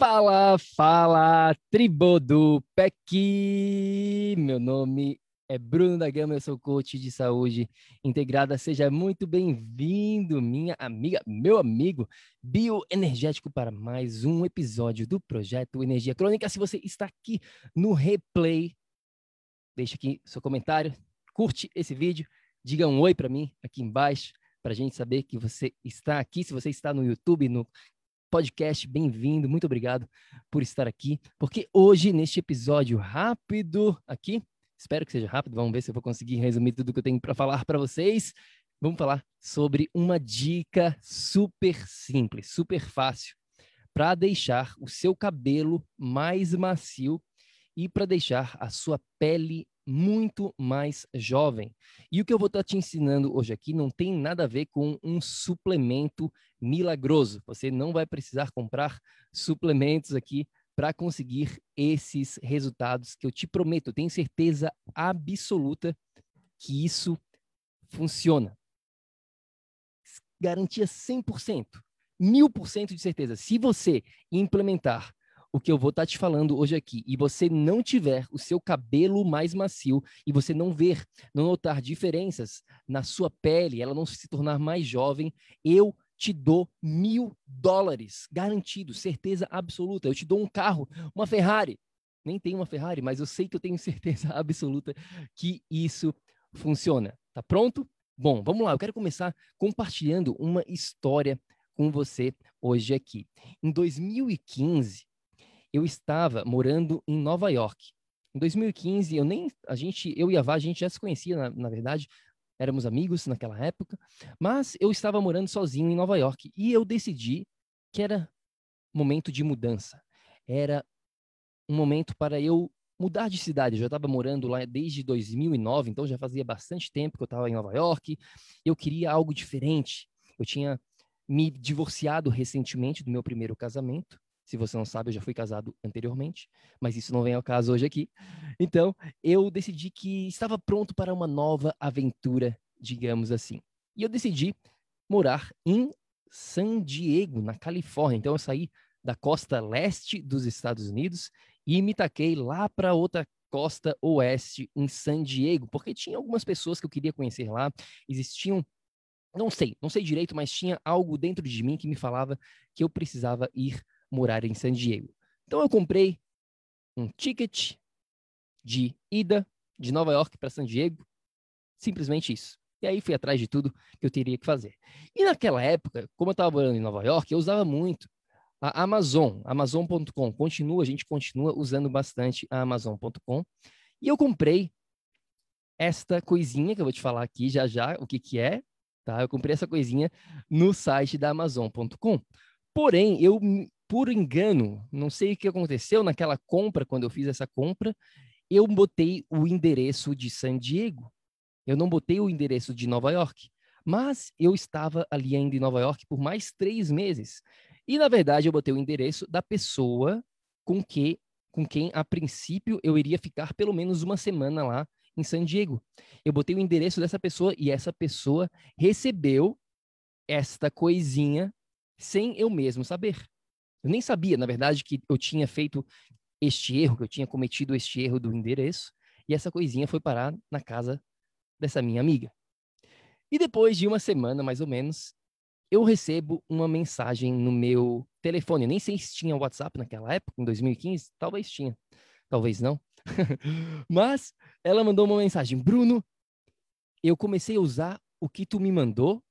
Fala, fala, tribo do PEC! Meu nome é Bruno da Gama, eu sou coach de saúde integrada. Seja muito bem-vindo, minha amiga, meu amigo bioenergético, para mais um episódio do projeto Energia Crônica. Se você está aqui no replay, deixa aqui seu comentário, curte esse vídeo, diga um oi para mim aqui embaixo, para a gente saber que você está aqui. Se você está no YouTube, no podcast, bem-vindo, muito obrigado por estar aqui, porque hoje, neste episódio rápido aqui, espero que seja rápido, vamos ver se eu vou conseguir resumir tudo que eu tenho para falar para vocês. Vamos falar sobre uma dica super simples, super fácil, para deixar o seu cabelo mais macio e para deixar a sua pele muito mais jovem. E o que eu vou estar te ensinando hoje aqui não tem nada a ver com um suplemento milagroso. Você não vai precisar comprar suplementos aqui para conseguir esses resultados que eu te prometo. Eu tenho certeza absoluta que isso funciona. Garantia 100%, mil por cento de certeza. Se você implementar o que eu vou estar tá te falando hoje aqui e você não tiver o seu cabelo mais macio e você não ver, não notar diferenças na sua pele, ela não se tornar mais jovem, eu te dou mil dólares, garantido, certeza absoluta. Eu te dou um carro, uma Ferrari. Nem tenho uma Ferrari, mas eu sei que eu tenho certeza absoluta que isso funciona. Tá pronto? Bom, vamos lá. Eu quero começar compartilhando uma história com você hoje aqui. Em 2015, eu estava morando em Nova York. Em 2015, eu nem a gente, eu e a Vá, a gente já se conhecia, na, na verdade, éramos amigos naquela época, mas eu estava morando sozinho em Nova York e eu decidi que era momento de mudança. Era um momento para eu mudar de cidade. Eu já estava morando lá desde 2009, então já fazia bastante tempo que eu estava em Nova York. Eu queria algo diferente. Eu tinha me divorciado recentemente do meu primeiro casamento se você não sabe, eu já fui casado anteriormente, mas isso não vem ao caso hoje aqui. Então, eu decidi que estava pronto para uma nova aventura, digamos assim. E eu decidi morar em San Diego, na Califórnia. Então, eu saí da costa leste dos Estados Unidos e me taquei lá para outra costa oeste, em San Diego, porque tinha algumas pessoas que eu queria conhecer lá. Existiam não sei, não sei direito, mas tinha algo dentro de mim que me falava que eu precisava ir morar em San Diego. Então eu comprei um ticket de ida de Nova York para San Diego, simplesmente isso. E aí fui atrás de tudo que eu teria que fazer. E naquela época, como eu estava morando em Nova York, eu usava muito a Amazon, Amazon.com. Continua, a gente continua usando bastante a Amazon.com. E eu comprei esta coisinha que eu vou te falar aqui já já o que que é, tá? Eu comprei essa coisinha no site da Amazon.com. Porém, eu por engano, não sei o que aconteceu naquela compra, quando eu fiz essa compra, eu botei o endereço de San Diego. Eu não botei o endereço de Nova York. Mas eu estava ali ainda em Nova York por mais três meses. E, na verdade, eu botei o endereço da pessoa com, que, com quem, a princípio, eu iria ficar pelo menos uma semana lá em San Diego. Eu botei o endereço dessa pessoa e essa pessoa recebeu esta coisinha sem eu mesmo saber. Eu nem sabia, na verdade, que eu tinha feito este erro, que eu tinha cometido este erro do endereço, e essa coisinha foi parar na casa dessa minha amiga. E depois de uma semana, mais ou menos, eu recebo uma mensagem no meu telefone. nem sei se tinha WhatsApp naquela época, em 2015, talvez tinha, talvez não. Mas ela mandou uma mensagem: Bruno, eu comecei a usar o que tu me mandou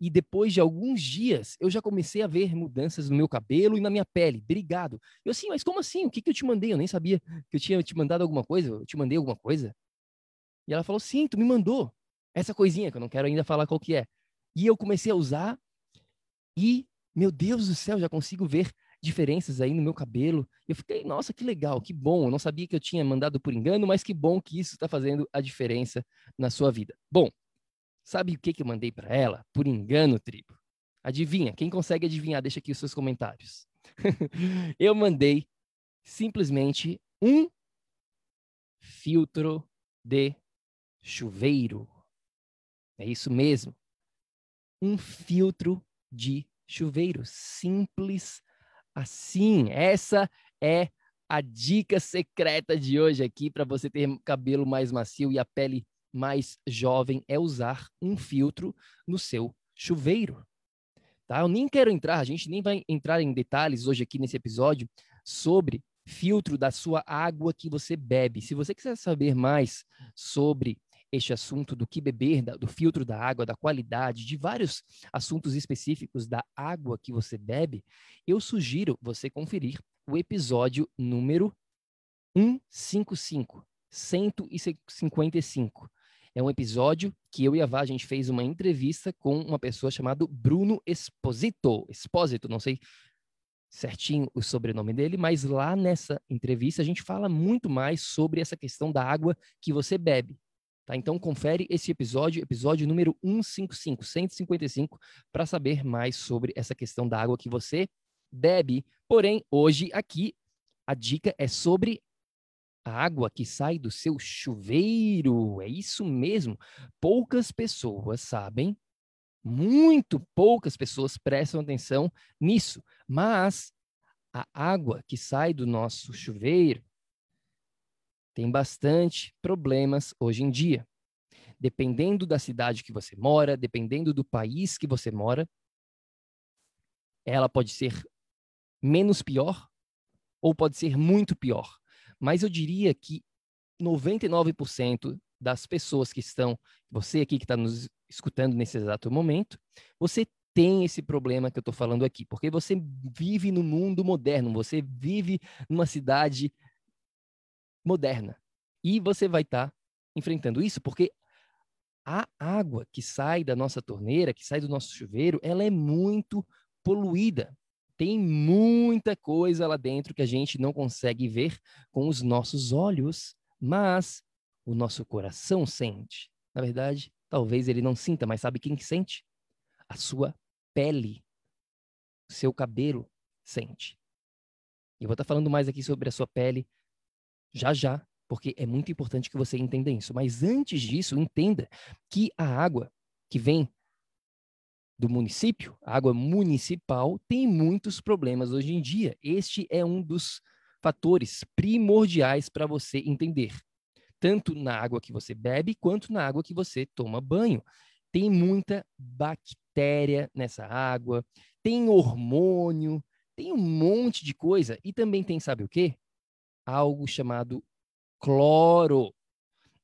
e depois de alguns dias eu já comecei a ver mudanças no meu cabelo e na minha pele. Obrigado. Eu assim, mas como assim? O que, que eu te mandei? Eu nem sabia que eu tinha te mandado alguma coisa. Eu te mandei alguma coisa? E ela falou: sim, tu me mandou essa coisinha que eu não quero ainda falar qual que é. E eu comecei a usar e, meu Deus do céu, já consigo ver diferenças aí no meu cabelo. Eu fiquei, nossa, que legal, que bom. Eu não sabia que eu tinha mandado por engano, mas que bom que isso está fazendo a diferença na sua vida. Bom, sabe o que, que eu mandei para ela? Por engano, tribo. Adivinha? Quem consegue adivinhar, deixa aqui os seus comentários. eu mandei simplesmente um filtro de chuveiro. É isso mesmo. Um filtro de chuveiro. Simples assim. Essa é a dica secreta de hoje aqui para você ter cabelo mais macio e a pele mais jovem é usar um filtro no seu chuveiro. Tá? Eu nem quero entrar, a gente nem vai entrar em detalhes hoje aqui nesse episódio sobre filtro da sua água que você bebe. Se você quiser saber mais sobre este assunto do que beber, do filtro da água, da qualidade, de vários assuntos específicos da água que você bebe, eu sugiro você conferir o episódio número 155, 155. É um episódio que eu e a Vá, a gente fez uma entrevista com uma pessoa chamada Bruno Esposito. Esposito, não sei certinho o sobrenome dele, mas lá nessa entrevista a gente fala muito mais sobre essa questão da água que você bebe. Tá? Então, confere esse episódio, episódio número 155, 155, para saber mais sobre essa questão da água que você bebe. Porém, hoje aqui a dica é sobre a água que sai do seu chuveiro. É isso mesmo. Poucas pessoas sabem, muito poucas pessoas prestam atenção nisso, mas a água que sai do nosso chuveiro tem bastante problemas hoje em dia. Dependendo da cidade que você mora, dependendo do país que você mora, ela pode ser menos pior ou pode ser muito pior. Mas eu diria que 99% das pessoas que estão, você aqui que está nos escutando nesse exato momento, você tem esse problema que eu estou falando aqui, porque você vive no mundo moderno, você vive numa cidade moderna. E você vai estar tá enfrentando isso porque a água que sai da nossa torneira, que sai do nosso chuveiro, ela é muito poluída. Tem muita coisa lá dentro que a gente não consegue ver com os nossos olhos, mas o nosso coração sente. Na verdade, talvez ele não sinta, mas sabe quem sente? A sua pele, o seu cabelo sente. Eu vou estar falando mais aqui sobre a sua pele já já, porque é muito importante que você entenda isso. Mas antes disso, entenda que a água que vem do município, a água municipal, tem muitos problemas hoje em dia. Este é um dos fatores primordiais para você entender, tanto na água que você bebe quanto na água que você toma banho. Tem muita bactéria nessa água, tem hormônio, tem um monte de coisa e também tem, sabe o quê? algo chamado cloro.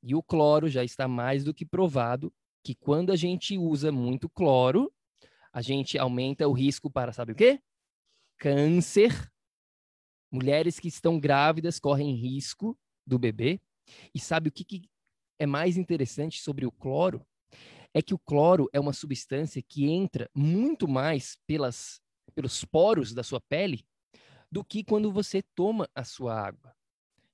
E o cloro já está mais do que provado que quando a gente usa muito cloro, a gente aumenta o risco para, sabe o quê? Câncer. Mulheres que estão grávidas correm risco do bebê. E sabe o que, que é mais interessante sobre o cloro? É que o cloro é uma substância que entra muito mais pelas, pelos poros da sua pele do que quando você toma a sua água.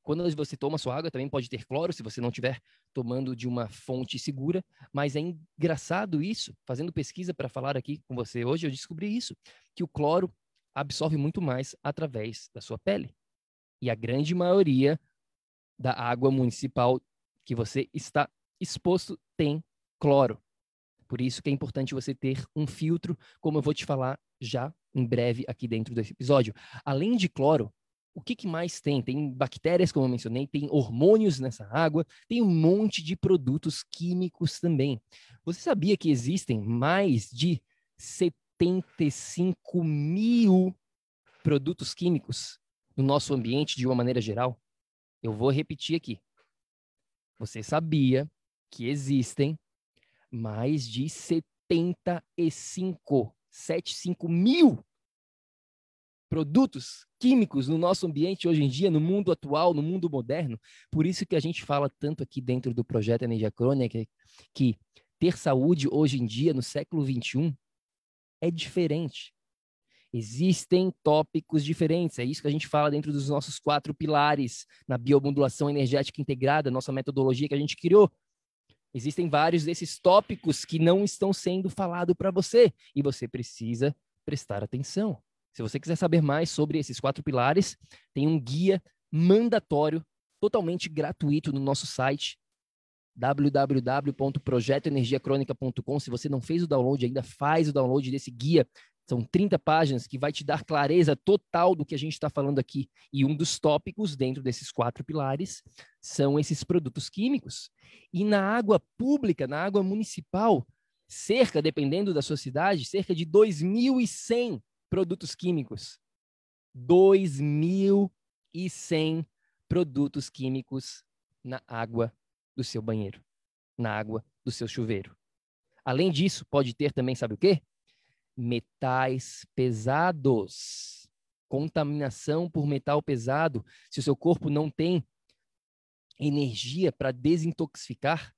Quando você toma sua água, também pode ter cloro, se você não estiver tomando de uma fonte segura, mas é engraçado isso. Fazendo pesquisa para falar aqui com você hoje, eu descobri isso, que o cloro absorve muito mais através da sua pele. E a grande maioria da água municipal que você está exposto tem cloro. Por isso que é importante você ter um filtro, como eu vou te falar já em breve aqui dentro desse episódio. Além de cloro, o que, que, mais tem? Tem bactérias, como eu mencionei, tem hormônios nessa água, tem um monte de produtos químicos também. Você sabia que existem mais de 75 mil produtos químicos no nosso ambiente de uma maneira geral? Eu vou repetir aqui. Você sabia que existem mais de 75, 75 mil produtos químicos no nosso ambiente hoje em dia, no mundo atual, no mundo moderno. Por isso que a gente fala tanto aqui dentro do projeto Energia Crônica que ter saúde hoje em dia, no século 21, é diferente. Existem tópicos diferentes, é isso que a gente fala dentro dos nossos quatro pilares na biomodulação energética integrada, nossa metodologia que a gente criou. Existem vários desses tópicos que não estão sendo falados para você e você precisa prestar atenção. Se você quiser saber mais sobre esses quatro pilares, tem um guia mandatório, totalmente gratuito no nosso site www.projetoenergiacronica.com. Se você não fez o download ainda, faz o download desse guia. São 30 páginas que vai te dar clareza total do que a gente está falando aqui. E um dos tópicos dentro desses quatro pilares são esses produtos químicos. E na água pública, na água municipal, cerca, dependendo da sua cidade, cerca de 2.100 produtos químicos. 2.100 produtos químicos na água do seu banheiro, na água do seu chuveiro. Além disso, pode ter também, sabe o quê? Metais pesados. Contaminação por metal pesado. Se o seu corpo não tem energia para desintoxicar,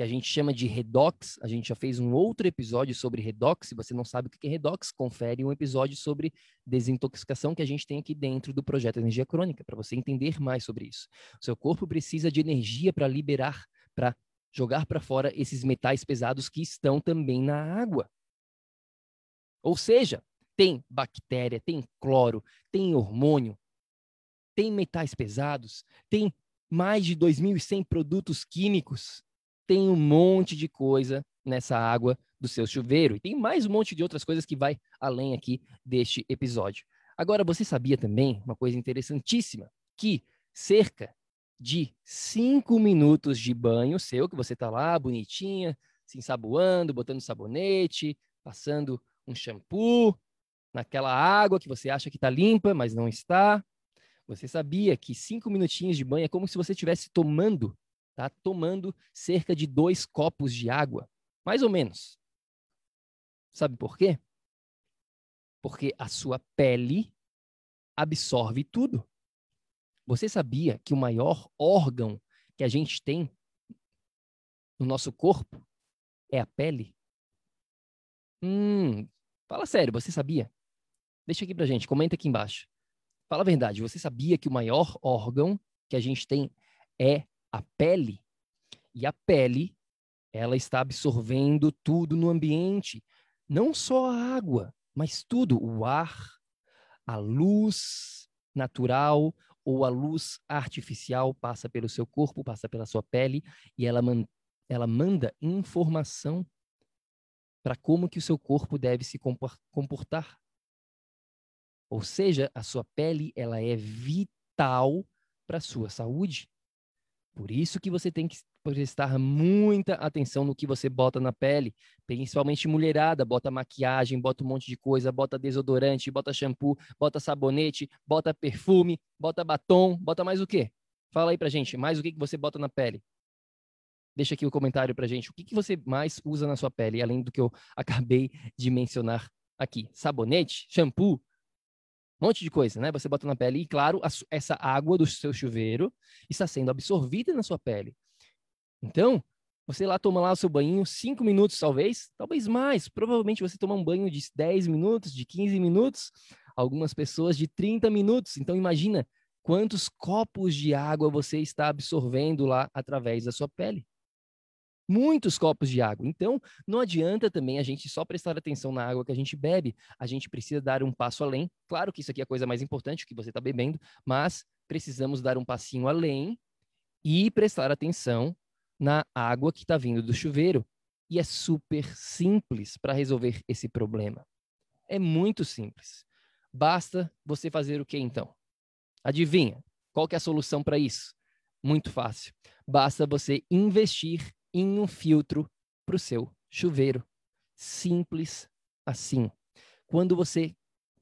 que a gente chama de redox. A gente já fez um outro episódio sobre redox. Se você não sabe o que é redox, confere um episódio sobre desintoxicação que a gente tem aqui dentro do projeto Energia Crônica, para você entender mais sobre isso. O seu corpo precisa de energia para liberar, para jogar para fora esses metais pesados que estão também na água. Ou seja, tem bactéria, tem cloro, tem hormônio, tem metais pesados, tem mais de 2.100 produtos químicos tem um monte de coisa nessa água do seu chuveiro. E tem mais um monte de outras coisas que vai além aqui deste episódio. Agora, você sabia também uma coisa interessantíssima? Que cerca de cinco minutos de banho seu, que você está lá bonitinha, se ensaboando, botando sabonete, passando um shampoo naquela água que você acha que está limpa, mas não está. Você sabia que cinco minutinhos de banho é como se você estivesse tomando tá tomando cerca de dois copos de água, mais ou menos. Sabe por quê? Porque a sua pele absorve tudo. Você sabia que o maior órgão que a gente tem no nosso corpo é a pele? Hum, fala sério, você sabia? Deixa aqui pra gente, comenta aqui embaixo. Fala a verdade, você sabia que o maior órgão que a gente tem é a pele. E a pele, ela está absorvendo tudo no ambiente, não só a água, mas tudo, o ar, a luz natural ou a luz artificial passa pelo seu corpo, passa pela sua pele e ela, man ela manda informação para como que o seu corpo deve se comportar. Ou seja, a sua pele ela é vital para a sua saúde. Por isso que você tem que prestar muita atenção no que você bota na pele, principalmente mulherada, bota maquiagem, bota um monte de coisa, bota desodorante, bota shampoo, bota sabonete, bota perfume, bota batom, bota mais o quê? Fala aí pra gente, mais o que, que você bota na pele? Deixa aqui o comentário pra gente, o que, que você mais usa na sua pele, além do que eu acabei de mencionar aqui. Sabonete, shampoo, um monte de coisa, né? Você bota na pele e, claro, a, essa água do seu chuveiro está sendo absorvida na sua pele. Então, você lá toma lá o seu banho, cinco minutos talvez, talvez mais. Provavelmente você toma um banho de 10 minutos, de 15 minutos, algumas pessoas de 30 minutos. Então, imagina quantos copos de água você está absorvendo lá através da sua pele muitos copos de água. Então, não adianta também a gente só prestar atenção na água que a gente bebe. A gente precisa dar um passo além. Claro que isso aqui é a coisa mais importante que você está bebendo, mas precisamos dar um passinho além e prestar atenção na água que está vindo do chuveiro. E é super simples para resolver esse problema. É muito simples. Basta você fazer o que então? Adivinha? Qual que é a solução para isso? Muito fácil. Basta você investir em um filtro para o seu chuveiro. Simples assim. Quando você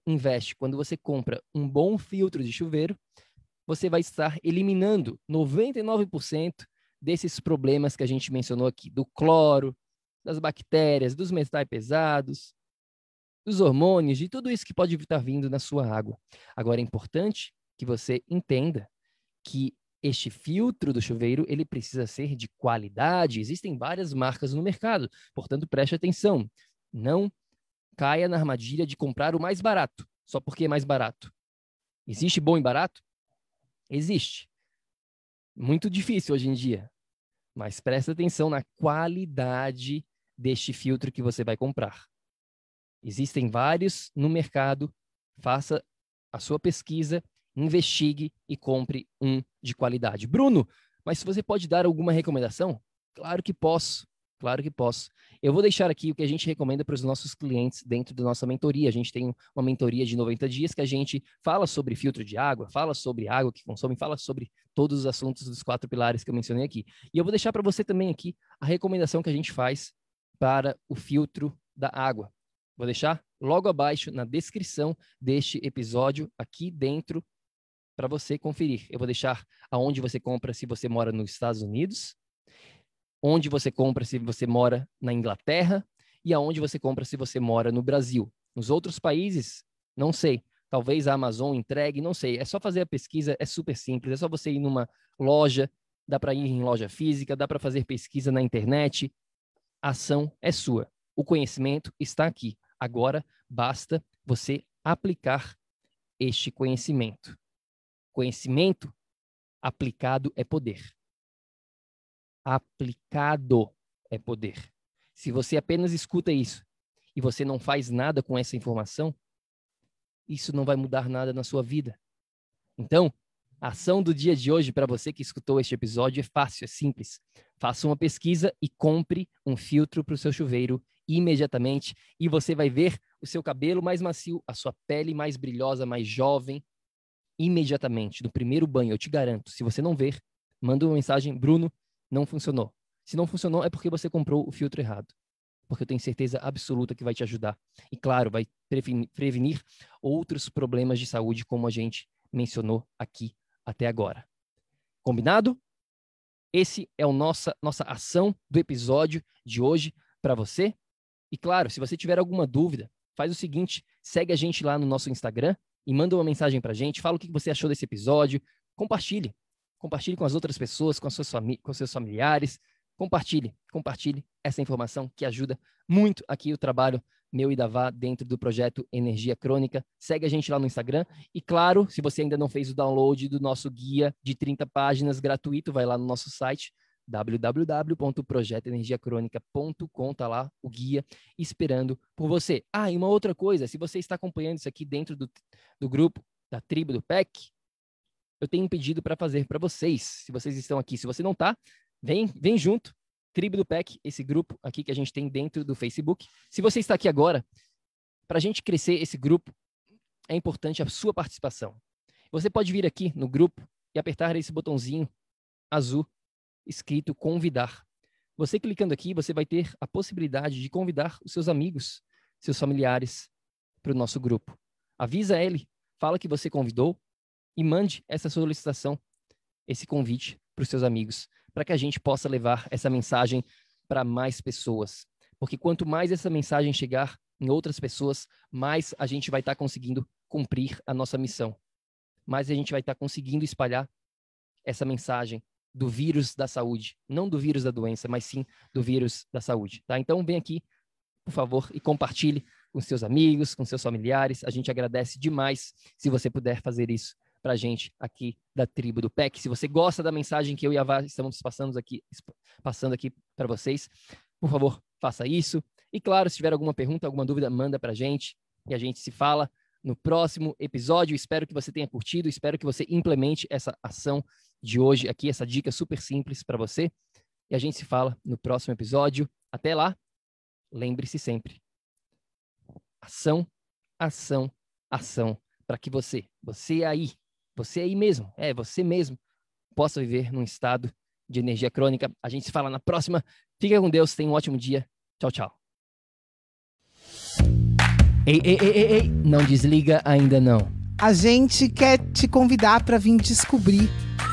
investe, quando você compra um bom filtro de chuveiro, você vai estar eliminando 99% desses problemas que a gente mencionou aqui, do cloro, das bactérias, dos metais pesados, dos hormônios, de tudo isso que pode estar vindo na sua água. Agora é importante que você entenda que este filtro do chuveiro ele precisa ser de qualidade. Existem várias marcas no mercado, portanto preste atenção. Não caia na armadilha de comprar o mais barato, só porque é mais barato. Existe bom e barato? Existe. Muito difícil hoje em dia. Mas preste atenção na qualidade deste filtro que você vai comprar. Existem vários no mercado. Faça a sua pesquisa investigue e compre um de qualidade. Bruno, mas se você pode dar alguma recomendação? Claro que posso. Claro que posso. Eu vou deixar aqui o que a gente recomenda para os nossos clientes dentro da nossa mentoria. A gente tem uma mentoria de 90 dias que a gente fala sobre filtro de água, fala sobre água que consome, fala sobre todos os assuntos dos quatro pilares que eu mencionei aqui. E eu vou deixar para você também aqui a recomendação que a gente faz para o filtro da água. Vou deixar logo abaixo na descrição deste episódio, aqui dentro para você conferir. Eu vou deixar aonde você compra se você mora nos Estados Unidos, onde você compra se você mora na Inglaterra e aonde você compra se você mora no Brasil. Nos outros países, não sei. Talvez a Amazon entregue, não sei. É só fazer a pesquisa, é super simples. É só você ir numa loja, dá para ir em loja física, dá para fazer pesquisa na internet. A ação é sua. O conhecimento está aqui. Agora basta você aplicar este conhecimento. Conhecimento aplicado é poder. Aplicado é poder. Se você apenas escuta isso e você não faz nada com essa informação, isso não vai mudar nada na sua vida. Então, a ação do dia de hoje para você que escutou este episódio é fácil, é simples. Faça uma pesquisa e compre um filtro para o seu chuveiro imediatamente e você vai ver o seu cabelo mais macio, a sua pele mais brilhosa, mais jovem, imediatamente, no primeiro banho, eu te garanto. Se você não ver, manda uma mensagem, Bruno, não funcionou. Se não funcionou, é porque você comprou o filtro errado. Porque eu tenho certeza absoluta que vai te ajudar. E claro, vai prevenir outros problemas de saúde, como a gente mencionou aqui até agora. Combinado? Esse é a nossa, nossa ação do episódio de hoje para você. E claro, se você tiver alguma dúvida, faz o seguinte: segue a gente lá no nosso Instagram, e manda uma mensagem para a gente, fala o que você achou desse episódio, compartilhe. Compartilhe com as outras pessoas, com, suas com seus familiares. Compartilhe, compartilhe essa informação que ajuda muito aqui o trabalho meu e da Vá dentro do projeto Energia Crônica. Segue a gente lá no Instagram. E claro, se você ainda não fez o download do nosso guia de 30 páginas gratuito, vai lá no nosso site www.projetoenergiacronica.com, tá lá o guia esperando por você. Ah, e uma outra coisa, se você está acompanhando isso aqui dentro do, do grupo, da tribo do PEC, eu tenho um pedido para fazer para vocês, se vocês estão aqui. Se você não está, vem, vem junto. Tribo do PEC, esse grupo aqui que a gente tem dentro do Facebook. Se você está aqui agora, para a gente crescer esse grupo, é importante a sua participação. Você pode vir aqui no grupo e apertar esse botãozinho azul escrito convidar. Você clicando aqui, você vai ter a possibilidade de convidar os seus amigos, seus familiares para o nosso grupo. Avisa ele, fala que você convidou e mande essa solicitação, esse convite para os seus amigos, para que a gente possa levar essa mensagem para mais pessoas. Porque quanto mais essa mensagem chegar em outras pessoas, mais a gente vai estar tá conseguindo cumprir a nossa missão. Mais a gente vai estar tá conseguindo espalhar essa mensagem do vírus da saúde, não do vírus da doença, mas sim do vírus da saúde, tá? Então vem aqui, por favor, e compartilhe com seus amigos, com seus familiares. A gente agradece demais se você puder fazer isso para a gente aqui da tribo do PEC. Se você gosta da mensagem que eu e a Vá estamos passando aqui, passando aqui para vocês, por favor, faça isso. E claro, se tiver alguma pergunta, alguma dúvida, manda para a gente e a gente se fala no próximo episódio. Espero que você tenha curtido, espero que você implemente essa ação de hoje aqui, essa dica super simples para você. e a gente se fala no próximo episódio. Até lá, lembre-se sempre: ação, ação, ação, para que você, você aí, você aí mesmo, é você mesmo, possa viver num estado de energia crônica. A gente se fala na próxima. Fica com Deus, tenha um ótimo dia. Tchau, tchau. Ei, ei, ei, ei, ei, não desliga ainda não. A gente quer te convidar para vir descobrir